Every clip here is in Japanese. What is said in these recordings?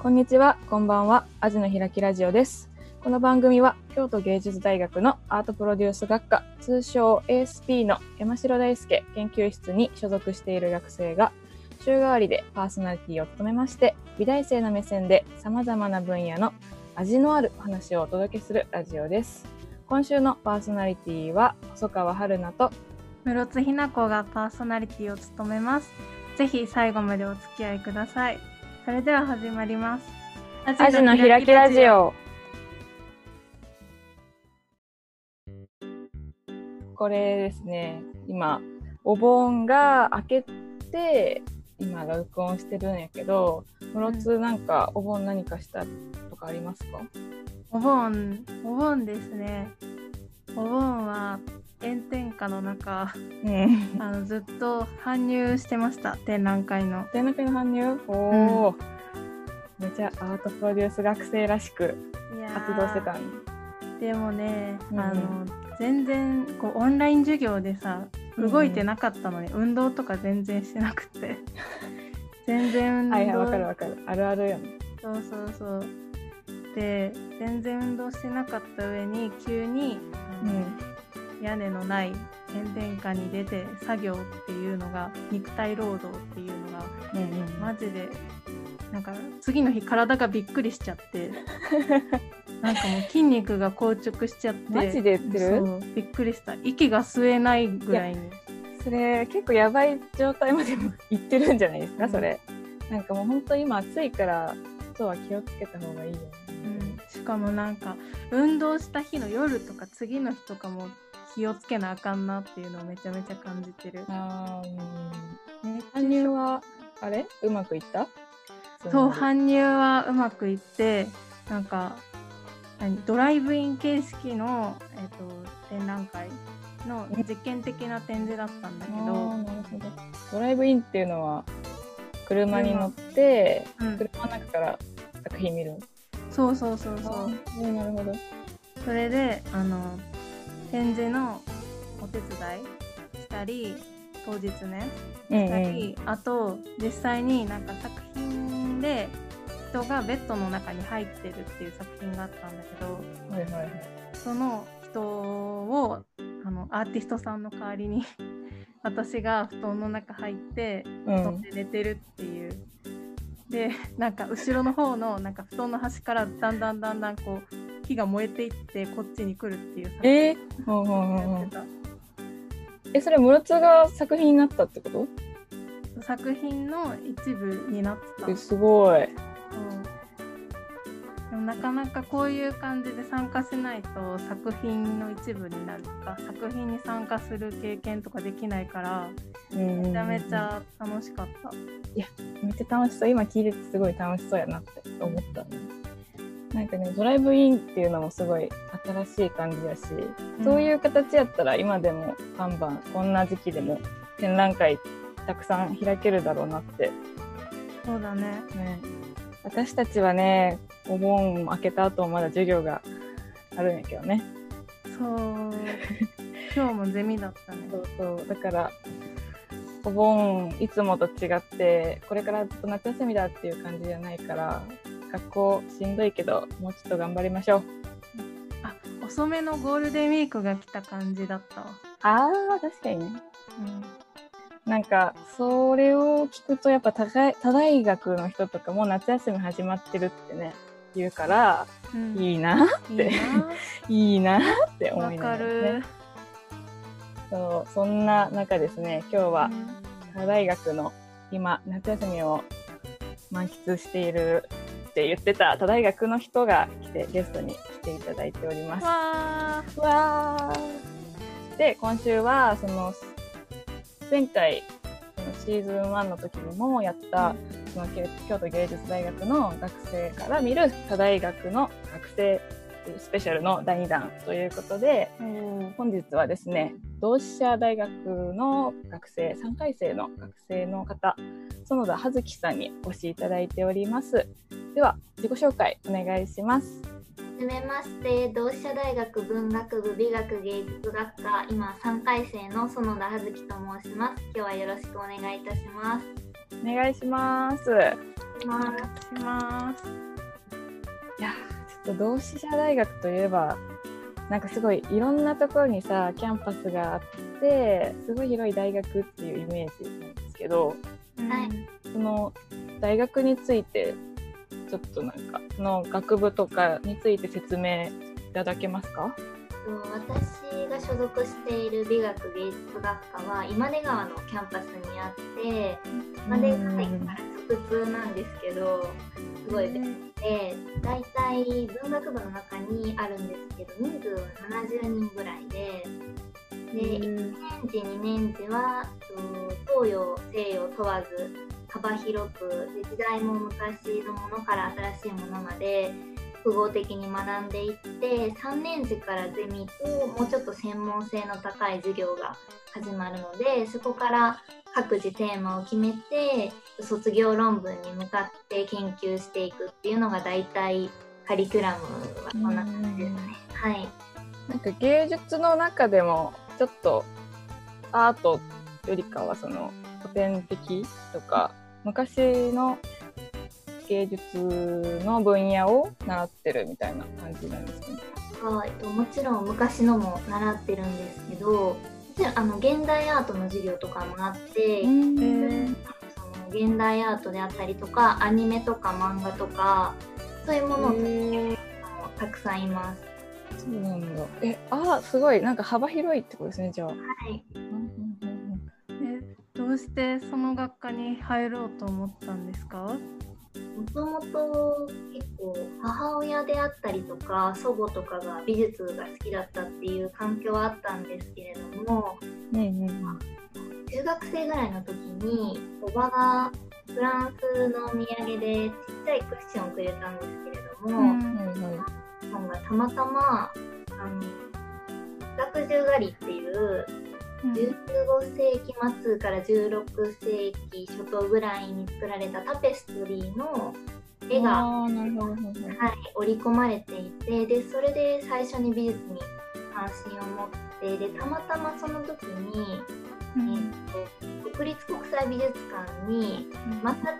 こんにちは、こんばんは。アジの開きラジオです。この番組は京都芸術大学のアートプロデュース学科、通称 ASP の山城大輔研究室に所属している学生が週替わりでパーソナリティを務めまして、美大生の目線で様々な分野の味のあるお話をお届けするラジオです。今週のパーソナリティは細川春菜と室津ひな子がパーソナリティを務めます。ぜひ最後までお付き合いください。それでは始まります。アアジの開きラジ。オ。これですね、今、お盆が明けて、今、録音してるんやけど、室津なんか、お盆何かしたとかありますか？お盆、お盆ですね。お盆は炎天下の中、うん。あのずっと搬入してました。展覧会の。展覧会の搬入？おー、めちゃアートプロデュース学生らしく活動してたんでもね、うんあの全然こうオンライン授業でさ動いてなかったのに、運動とか全然してなくて 全然運動はいはい、わかるわかる。あるあるよね。そうそうそうで全然運動してなかった上に急に、うん。屋根のない炎天下に出て作業っていうのが肉体労働っていうのがうんうん。マジでなんか次の日体がびっくりしちゃって。なんかもう筋肉が硬直しちゃって。マジで言ってる？びっくりした。息が吸えないぐらいに。それ結構やばい状態までも行ってるんじゃないですか、うん。それ。なんかもう本当今暑いから人は気をつけた方がいいよ、ね。うん。しかもなんか運動した日の夜とか次の日とかも気をつけなあかんなっていうのをめちゃめちゃ感じてる。あーうん。ね搬入はあれ？うまくいった？そうは搬入はうまくいってなんか何？ドライブイン形式の、えっと展覧会の実験的な展示だったんだけど、なるほど。ドライブインっていうのは車に乗ってうん。車の中から作品見る？そうそうそうそう。あーなるほど。それであの展示のお手伝いしたり当日ねうんしたり、あと実際になんか作品で人がベッドの中に入ってるっていう作品があったんだけどはいはいはい。その人をあのアーティストさんの代わりに 私が布団の中入って布うん。団で寝てるっていう。でなんか後ろの方のなんか布団の端からだんだんだんだんこう火が燃えていってこっちに来るっていうえー、ほうほうほうほうやってた。えそれ室津が作品になったってこと？作品の一部になってた。えすごい。そう。でもなかなかこういう感じで参加しないと作品の一部になるとか作品に参加する経験とかできないからめめちゃめちゃ楽しかった。めっちゃ楽しそう。今聞いててすごい楽しそうやなって思ったねなんかねドライブインっていうのもすごい新しい感じだし、そういう形やったら今でもバンバンこんな時期でも展覧会たくさん開けるだろうなってそうだね。ね私たちはねお盆明けた後もまだ授業があるんやけどねそう。今日もゼミだったね。そうそうだからお盆いつもと違ってこれからずっと夏休みだっていう感じじゃないから学校しんどいけどもうちょっと頑張りましょうあ遅めのゴールデンウィークが来た感じだったわ。あー確かにねなんかそれを聞くとやっぱ他大学の人とかも夏休み始まってるってね言うからうん。うん、いいないい いいなってな。思いながらねる。そうそんな中ですね今日はうん他大学の今夏休みを満喫しているって言ってた他大学の人が来てゲストに来ていただいております。わーわーで今週はその前回シーズン1の時にもやったその京京都芸術大学の学生から見る他大学の学生スペシャルの第2弾ということでうん本日はですね同志社大学の学生3回生の学生の方園田葉月さんにお越しいただいておりますでは自己紹介お願いしますはじめまして、同志社大学文学部美学芸術学科、今3回生の園田葉月と申します。今日はよろしくお願いいたします。お願いしますまお願いします。いや同志社大学といえばなんかすごいいろんなところにさキャンパスがあってすごい広い大学っていうイメージなんですけどはい。その大学についてちょっとなんかその学部とかについて説明いただけますか？と私が所属している美学芸術学科は今出川のキャンパスにあって今出川駅から直通なんですけどすごい便利で大体文学部の中にあるんですけど人数は70人ぐらいでで1年時2年時はと東洋西洋問わず幅広くで時代も昔のものから新しいものまで複合的に学んでいって3年時からゼミともうちょっと専門性の高い授業が始まるのでそこから各自テーマを決めて卒業論文に向かって研究していくっていうのが大体カリキュラムはそんな感じですね。はいなんか芸術の中でもちょっとアートよりかはその古典的とか昔の芸術の分野を習ってるみたいな感じなんですかね。はい、えっともちろん昔のも習ってるんですけどもちろんあの現代アートの授業とかもあって、その現代アートであったりとかアニメとか漫画とかそういうものをたくさんいます。そうなんだ。え、あ、すごいなんか幅広いってことですね。じゃあ。はい、どうしてその学科に入ろうと思ったんですか？もともと結構母親であったりとか祖母とかが美術が好きだったっていう環境はあったんですけれどもうんうん中学生ぐらいの時におばがフランスのお土産でちっちゃいクッションをくれたんですけれども、うん。はいはい。本がたまたまあの学十狩りっていううん15世紀末から16世紀初頭ぐらいに作られたタペストリーの絵が、はい、織り込まれていてでそれで最初に美術に関心を持ってでたまたまその時に、うん。えっと国立国際美術館にまた違う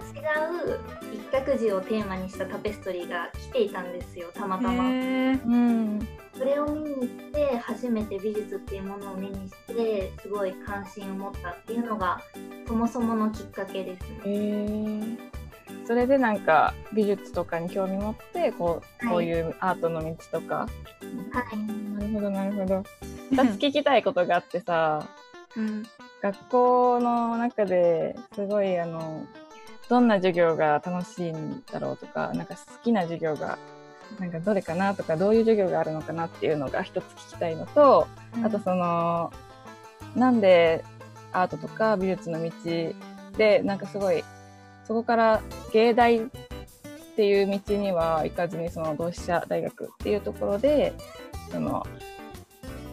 一角寺をテーマにしたタペストリーが来ていたんですよたまたま。それを見に行って初めて美術っていうものを目にしてすごい関心を持ったっていうのがそもそものきっかけですえね。ー、それでなんか美術とかに興味持ってこうはい。こういうアートの道とか、はい。なるほどなるほど。2つ聞きたいことがあってさ。うん学校の中ですごいあのどんな授業が楽しいんだろうとかなんか好きな授業がなんかどれかなとかどういう授業があるのかなっていうのが一つ聞きたいのと、あとそのなんでアートとか美術の道でなんかすごいそこから芸大っていう道には行かずにその同志社大学っていうところでその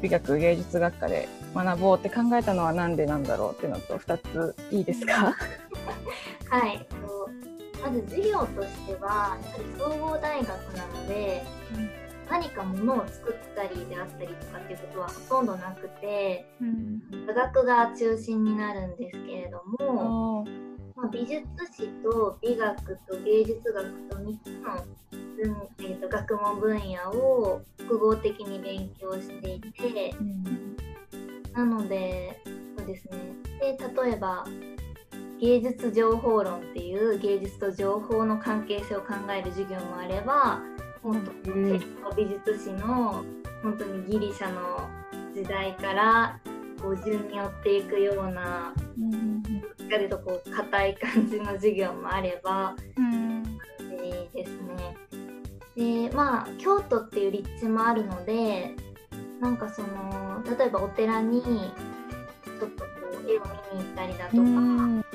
美学芸術学科で学ぼうって考えたのはなんでなんだろうっていうのと2ついいですか？はい、えっとまず授業としてはやはり総合大学なので、何かものを作ったりであったりとかっていうことはほとんどなくてうん。座学が中心になるんですけれども、あまあ、美術史と美学と芸術学と3つの分、えー、と学問分野を複合的に勉強していてうんなのでそうですね。で例えば芸術情報論っていう芸術と情報の関係性を考える授業もあれば本当うんに美術史の本当にギリシャの時代からこう順に追っていくようなうんしっかりとこう硬い感じの授業もあればうんでですね。でまあ京都っていう立地もあるのでなんかその例えばお寺にちょっとこう絵を見に行ったりだとか、うん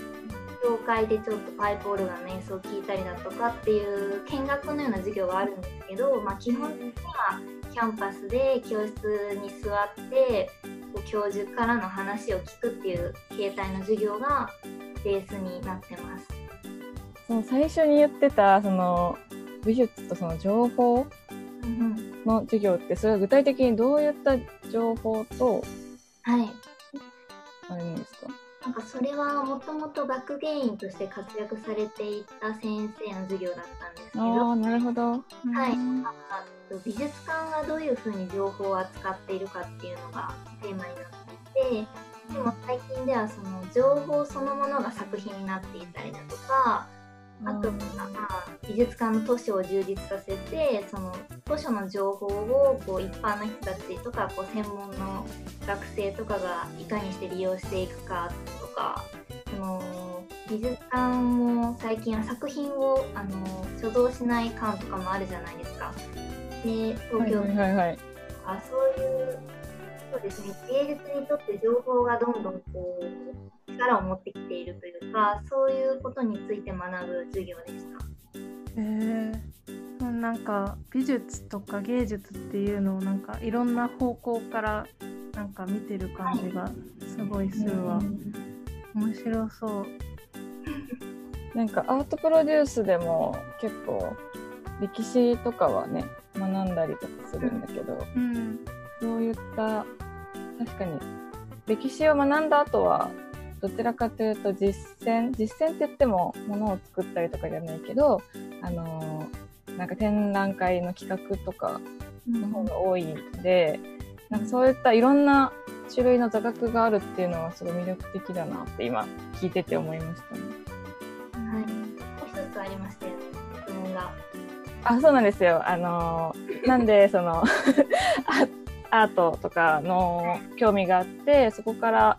教会でちょっとパイプオルガンの演奏を聞いたりだとかっていう見学のような授業はあるんですけど、まあ、基本的にはキャンパスで教室に座ってこう教授からの話を聞くっていう形態の授業がベースになってます。その最初に言ってたその美術とその情報うんの授業ってそれは具体的にどういった情報とはい。あれなんですか？なんかそれはもともと学芸員として活躍されていた先生の授業だったんですけど、ああ、なるほど。はい、あ美術館がどういうふうに情報を扱っているかっていうのがテーマになっていてでも最近ではその情報そのものが作品になっていたりだとかあとは、まあ、美術館の図書を充実させてその図書の情報をこう一般の人たちとかこう専門の学生とかがいかにして利用していくかとかその美術館も最近は作品をあの所蔵しない館とかもあるじゃないですか。で東京はいはいはい。あそういうそうですね芸術にとって情報がどんどんこう力を持ってきているというかそういうことについて学ぶ授業でした。へえなんか美術とか芸術っていうのをなんかいろんな方向からなんか見てる感じがすごいするわ。面白そう。なんかアートプロデュースでも結構歴史とかはね学んだりとかするんだけど、うん。そういった確かに歴史を学んだ後はどちらかというと実践実践って言ってもものを作ったりとかじゃないけどあのなんか展覧会の企画とかの方が多いので、なんかそういったいろんな種類の座学があるっていうのはすごい魅力的だなって今聞いてて思いましたね。はい、もう一つありましたよね質問が。あそうなんですよ。あのなんでその アアートとかの興味があってそこから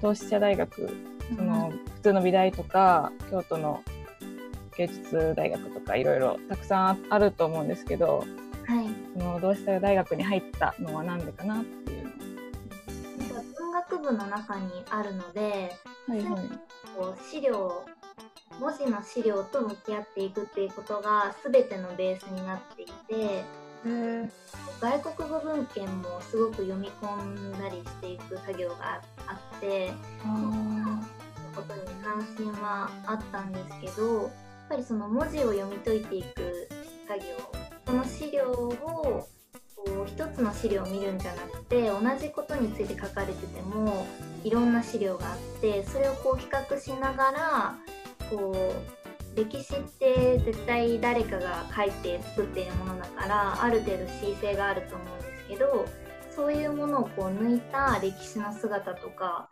同志社大学その普通の美大とか京都の芸術大学とかいろいろたくさんあると思うんですけどはいその同志社大学に入ったのは何でかなっていう文学部の中にあるのでの。はいはい。こう資料文字の資料と向き合っていくっていうことが全てのベースになっていて外国語文献もすごく読み込んだりしていく作業があってあことに関心はあったんですけどやっぱりその文字を読み解いていく作業その資料をこう一つの資料を見るんじゃなくて同じことについて書かれててもいろんな資料があってそれをこう比較しながらこう歴史って絶対誰かが書いて作っているものだからある程度恣意性があると思うんですけどそういうものをこう抜いた歴史の姿とか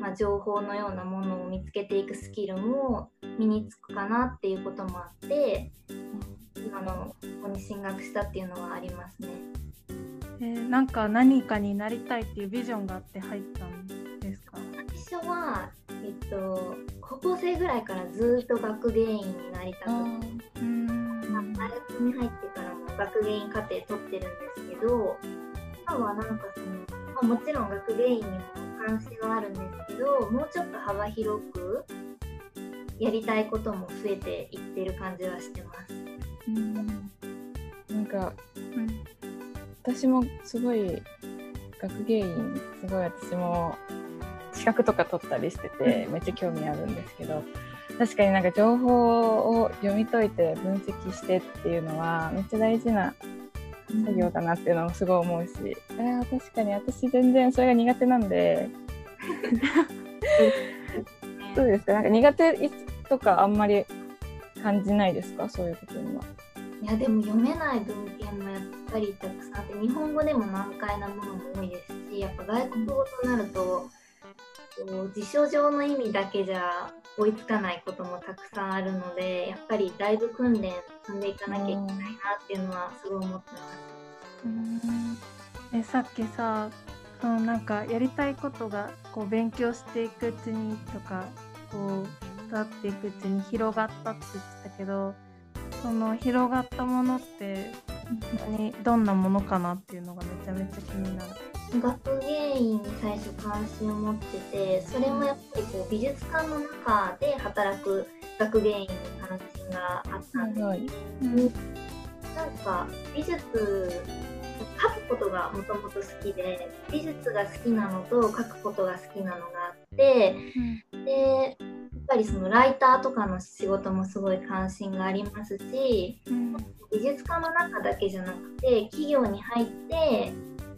まあ、情報のようなものを見つけていくスキルも身につくかなっていうこともあって今のここに進学したっていうのはありますね。えーなんか何かになりたいっていうビジョンがあって入ったんですか？最初は、えっと、高校生ぐらいからずっと学芸員になりたくあて。うん。大学に入ってからも学芸員課程取ってるんですけど今はなんかその、まあ、もちろん学芸員にも関心はあるんですけどもうちょっと幅広くやりたいことも増えていってる感じはしてます。うん。なんかうん。私もすごい学芸員すごい私も資格とか取ったりしててめっちゃ興味あるんですけど確かになんか情報を読み解いて分析してっていうのはめっちゃ大事な作業だなっていうのもすごい思うし、あー確かに私全然それが苦手なんで。どうですか？なんか苦手とかあんまり感じないですか？そういうことには。いやでも読めない文献もやっぱりたくさんあって日本語でも難解なものも多いですしやっぱ外国語となるとこう辞書上の意味だけじゃ追いつかないこともたくさんあるのでやっぱりだいぶ訓練積んでいかなきゃいけないなっていうのはすごい思ってます。えさっきさそのなんかやりたいことがこう勉強していくうちにとかこう育っていくうちに広がったって言ってたけどその広がったものって何どんなものかなっていうのがめちゃめちゃ気になる。学芸員に最初関心を持っててそれもやっぱりこう美術館の中で働く学芸員に関心があったんです。はいなんか美術描くことがもともと好きで美術が好きなのと描くことが好きなのがあってでやっぱりそのライターとかの仕事もすごい関心がありますしうん。美術館の中だけじゃなくて企業に入って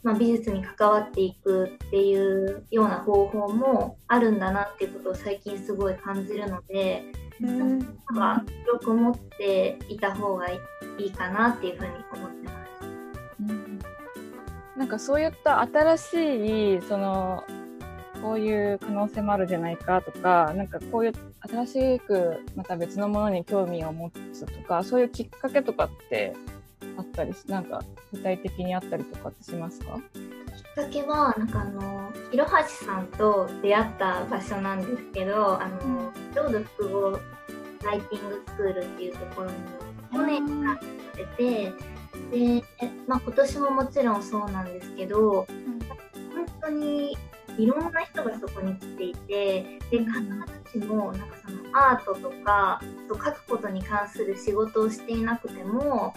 まあ、美術に関わっていくっていうような方法もあるんだなっていうことを最近すごい感じるので、うんなんか広く持っていた方がいいかなっていうふうに思ってます。なんかそういった新しいそのこういう可能性もあるじゃないかとかなんかこういう新しくまた別のものに興味を持つとかそういうきっかけとかってあったりしなんか具体的にあったりとかってしますか？きっかけはなんかあの広橋さんと出会った場所なんですけどあのロード複合ライティングスクールっていうところに去年から出てで、まあ、今年ももちろんそうなんですけど本当にいろんな人がそこに来ていてで必ずしもなんかそのアートとか書くことに関する仕事をしていなくても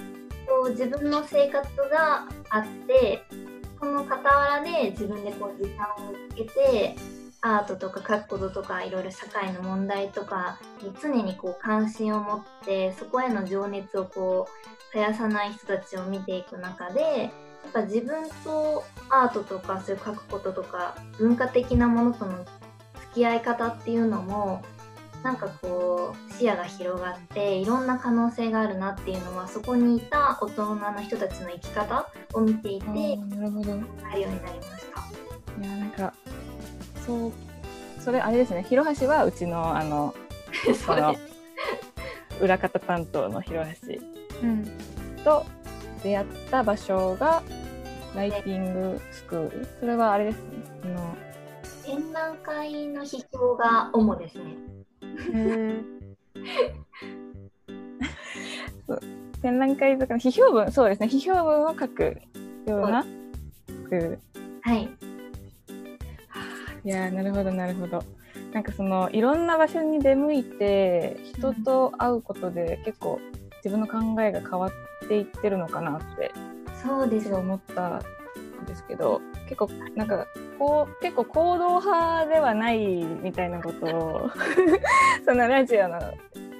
こう自分の生活があってその傍らで自分でこう時間をつけてアートとか書くこととかいろいろ社会の問題とかに常にこう関心を持ってそこへの情熱をこう絶やさない人たちを見ていく中でやっぱ自分とアートとかそういう書くこととか文化的なものとの付き合い方っていうのもなんかこう視野が広がっていろんな可能性があるなっていうのはそこにいた大人の人たちの生き方を見ていてなるほど。いあるようになりました。やなんかそうそれあれですね。広橋はうちのあの そこのう裏方担当の広橋うん。と出会った場所がライティングスクール？それはあれですね。あの展覧会の批評が主ですね。へ 展覧会とかの批評文そうですね批評文を書くようなスクールはい。いやーなるほどなるほどなんかそのいろんな場所に出向いて人と会うことで結構自分の考えが変わっていってるのかなってそうです思ったんですけど結構なんかこう結構行動派ではないみたいなことを そのラジオの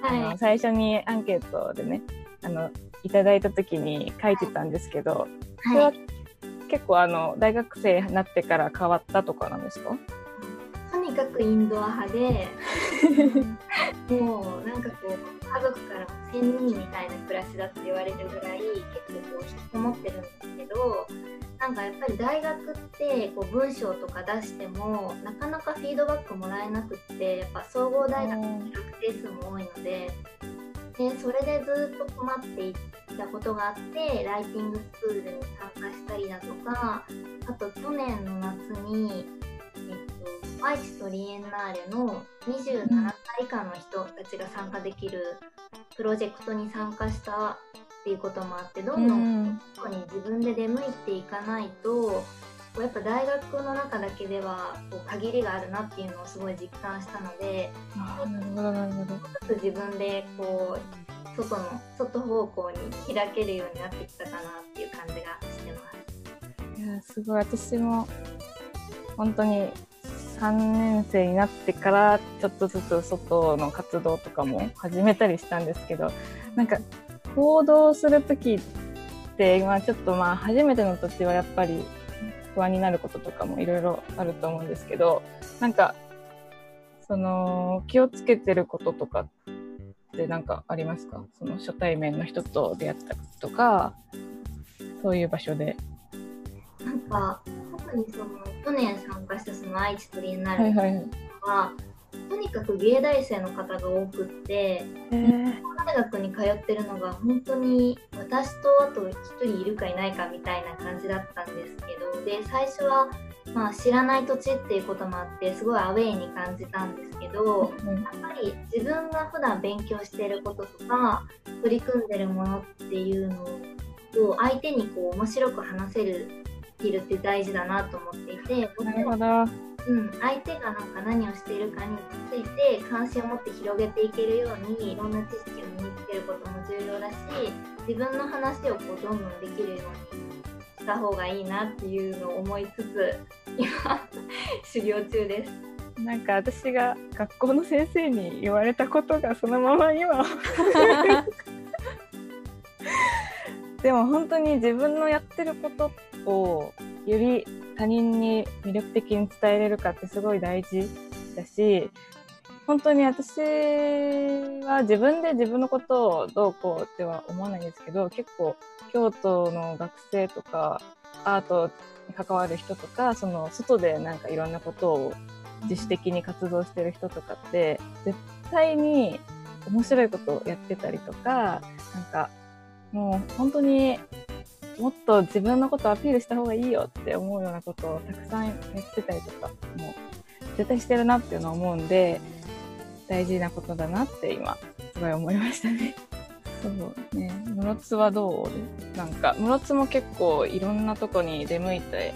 あのは最初にアンケートでねあのいただいた時に書いてたんですけど、い。それははい。結構あの大学生になってから変わったとかなんですか？とにかくインドア派で、もうなんかこう家族からも仙人みたいな暮らしだって言われるぐらい結構こう引きこもってるんですけどなんかやっぱり大学ってこう文章とか出してもなかなかフィードバックもらえなくってやっぱ総合大学の学生数も多いのででそれでずっと困っていたことがあってライティングスクールに参加したりだとかあと去年の夏に、愛知トリエンナーレの27歳以下の人たちが参加できるプロジェクトに参加したっていうこともあってどんどんここに自分で出向いていかないとやっぱ大学の中だけではこう限りがあるなっていうのをすごい実感したのでなるほどなるほど。ちょっと自分でこう外の外方向に開けるようになってきたかなっていう感じがしてます。いやすごい。私も本当に3年生になってからちょっとずつ外の活動とかも始めたりしたんですけどなんか行動する時って今ちょっとまあ初めての土地はやっぱり不安になることとかもいろいろあると思うんですけどなんかその気をつけてることとかってなんかありますか？その初対面の人と出会ったとかそういう場所で。なんか特にその去年参加したその愛知トリエンナーレはいはいはい。は、とにかく芸大生の方が多くって大学に通ってるのが本当に私とあと1人いるかいないかみたいな感じだったんですけどで最初は、まあ、知らない土地っていうこともあってすごいアウェーに感じたんですけどうんやっぱり自分が普段勉強していることとか取り組んでるものっていうのを相手にこう面白く話せるスキルって大事だなと思っていてなるほど。うん、相手がなんか何をしているかについて関心を持って広げていけるようにいろんな知識を身につけることも重要だし自分の話をこうどんどんできるようにした方がいいなっていうのを思いつつ今 修行中です。なんか私が学校の先生に言われたことがそのまま今 でも本当に自分のやってることをより他人に魅力的に伝えれるかってすごい大事だし、本当に私は自分で自分のことをどうこうっては思わないんですけど、結構京都の学生とか、アートに関わる人とか、その外でなんかいろんなことを自主的に活動してる人とかって、絶対に面白いことをやってたりとか、なんかもう本当にもっと自分のことをアピールした方がいいよって思うようなことをたくさんやってたりとか、もう絶対してるなっていうのを思うんで、大事なことだなって今、すごい思いましたね。そうね。室津はどう？なんか、室津も結構いろんなとこに出向いて、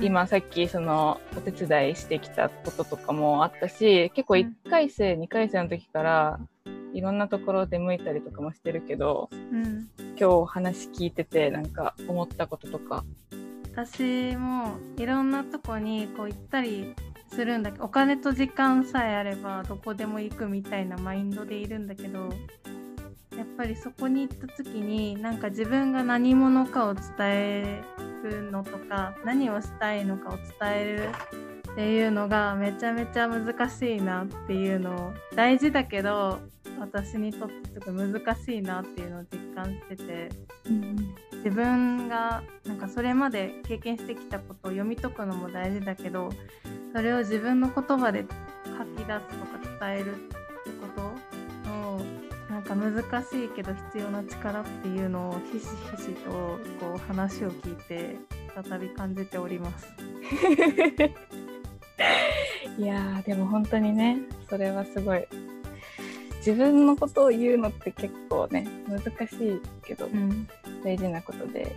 今さっきそのお手伝いしてきたこととかもあったし、結構1回生、2回生の時からいろんなところ出向いたりとかもしてるけど、うん、今日話聞いててなんか思ったこととか。私もいろんなとこにこう行ったりするんだけどお金と時間さえあればどこでも行くみたいなマインドでいるんだけどやっぱりそこに行った時になんか自分が何者かを伝えるのとか何をしたいのかを伝えるっていうのがめちゃめちゃ難しいなっていうのを大事だけど私にとってすごい難しいなっていうのを実感してて自分がなんかそれまで経験してきたことを読み解くのも大事だけどそれを自分の言葉で書き出すとか伝えるってことのなんか難しいけど必要な力っていうのをひしひしとこう話を聞いて再び感じております。いやーでも本当にねそれはすごい。自分のことを言うのって結構ね難しいけどうん。大事なことで。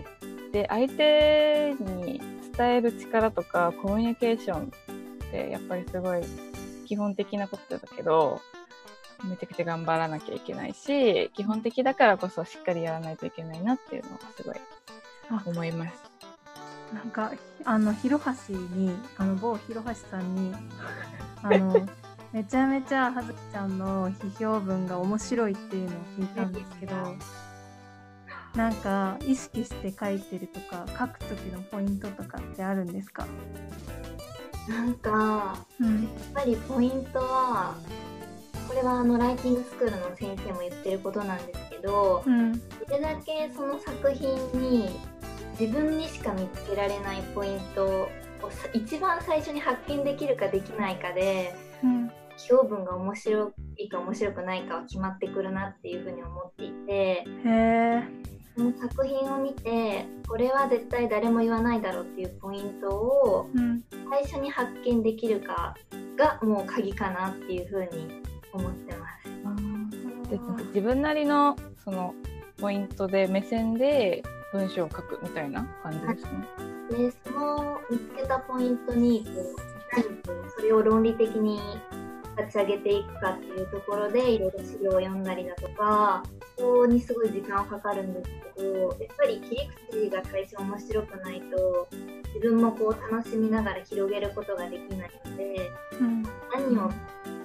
で相手に伝える力とかコミュニケーションってやっぱりすごい基本的なことだけどめちゃくちゃ頑張らなきゃいけないし基本的だからこそしっかりやらないといけないなっていうのはすごいあ思います。なんかあの広橋にあの某広橋さんに あのめちゃめちゃはずきちゃんの批評文が面白いっていうのを聞いたんですけどなんか意識して書いてるとか書く時のポイントとかってあるんですか、なんかうん。やっぱりポイントはこれはあのライティングスクールの先生も言ってることなんですけどうん。どれだけその作品に自分にしか見つけられないポイントをさ一番最初に発見できるかできないかでうん。表文が面白いか面白くないかは決まってくるなっていうふうに思っていてへえその作品を見てこれは絶対誰も言わないだろうっていうポイントをうん。最初に発見できるかがもう鍵かなっていうふうに思ってます。自分なりのそのポイントで目線で文章を書くみたいな感じですね。でその見つけたポイントにこういかにこうそれを論理的に立ち上げていくかっていうところでいろいろ資料を読んだりだとかそこにすごい時間かかるんですけどやっぱり切り口が最初面白くないと自分もこう楽しみながら広げることができないのでうん何を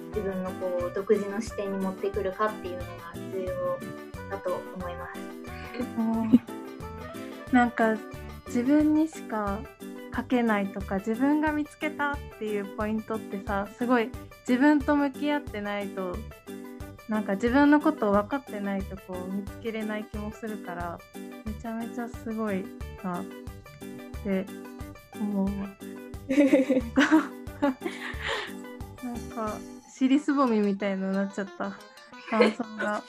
自分のこう独自の視点に持ってくるかっていうのが重要だと思います。なんか自分にしか書けないとか自分が見つけたっていうポイントってさすごい自分と向き合ってないとなんか自分のことを分かってないとこう見つけれない気もするからめちゃめちゃすごいなって思う。なんか尻すぼみみたいになっちゃった感想が。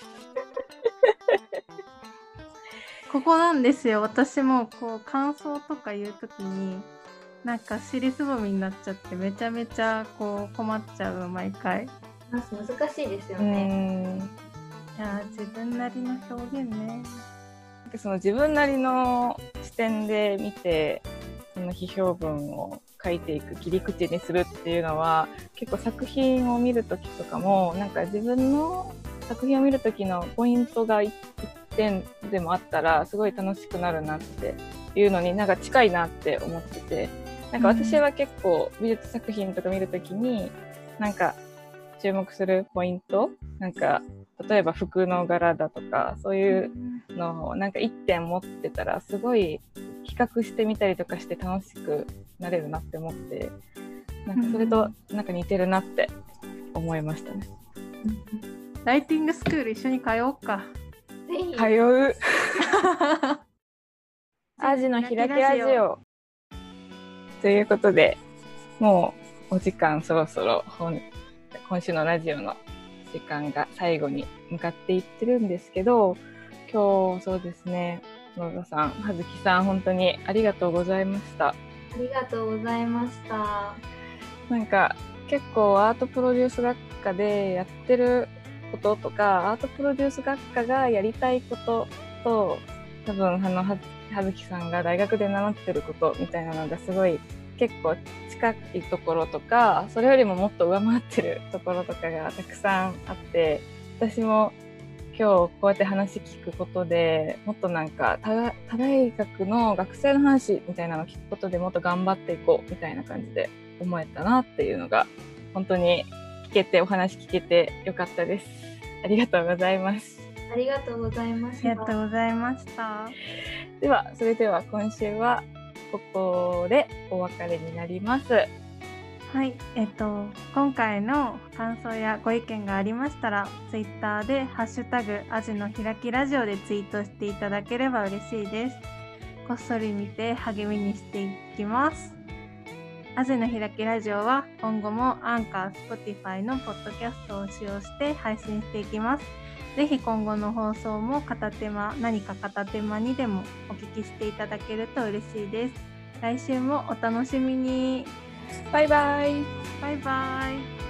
ここなんですよ。私もこう感想とか言う時になんか尻すぼみになっちゃってめちゃめちゃこう困っちゃう毎回。い難しいですようね。んやー自分なりの表現ね。その自分なりの視点で見てその批評文を書いていく切り口にするっていうのは結構作品を見るときとかもなんか自分の作品を見るときのポイントが一点でもあったらすごい楽しくなるなっていうのになんか近いなって思っててなんか私は結構美術作品とか見るときになんか注目するポイントなんか例えば服の柄だとかそういうのをなんか一点持ってたらすごい比較してみたりとかして楽しくなれるなって思ってなんかそれとなんか似てるなって思いましたね。ライティングスクール一緒に通おうか。ぜひ。通う。アジの開きラジオ。ということでもうお時間そろそろ本今週のラジオの時間が最後に向かっていってるんですけど今日そうですね野田さん葉月さん本当にありがとうございました。ありがとうございました。なんか結構アートプロデュース学科でやってることとかアートプロデュース学科がやりたいことと多分あの葉月さんが大学で習ってることみたいなのがすごい結構近いところとかそれよりももっと上回ってるところとかがたくさんあって私も今日こうやって話聞くことでもっとなんか他大学の学生の話みたいなのを聞くことでもっと頑張っていこうみたいな感じで思えたなっていうのが本当にけてお話聞けてよかったです。ありがとうございます。ありがとうございまあした。りがとうございました。ではそれでは今週はここでお別れになります。はい、えっと、今回の感想やご意見がありましたら、ツイッターで、ハッシュタグ、アジの開きラジオでツイートしていただければ嬉しいです。こっそり見て励みにしていきます。アジの開きラジオは今後もアンカー、スポティファイのポッドキャストを使用して配信していきます。ぜひ今後の放送も片手間、何か片手間にでもお聞きしていただけると嬉しいです。来週もお楽しみに。バイバイ。バイバイ。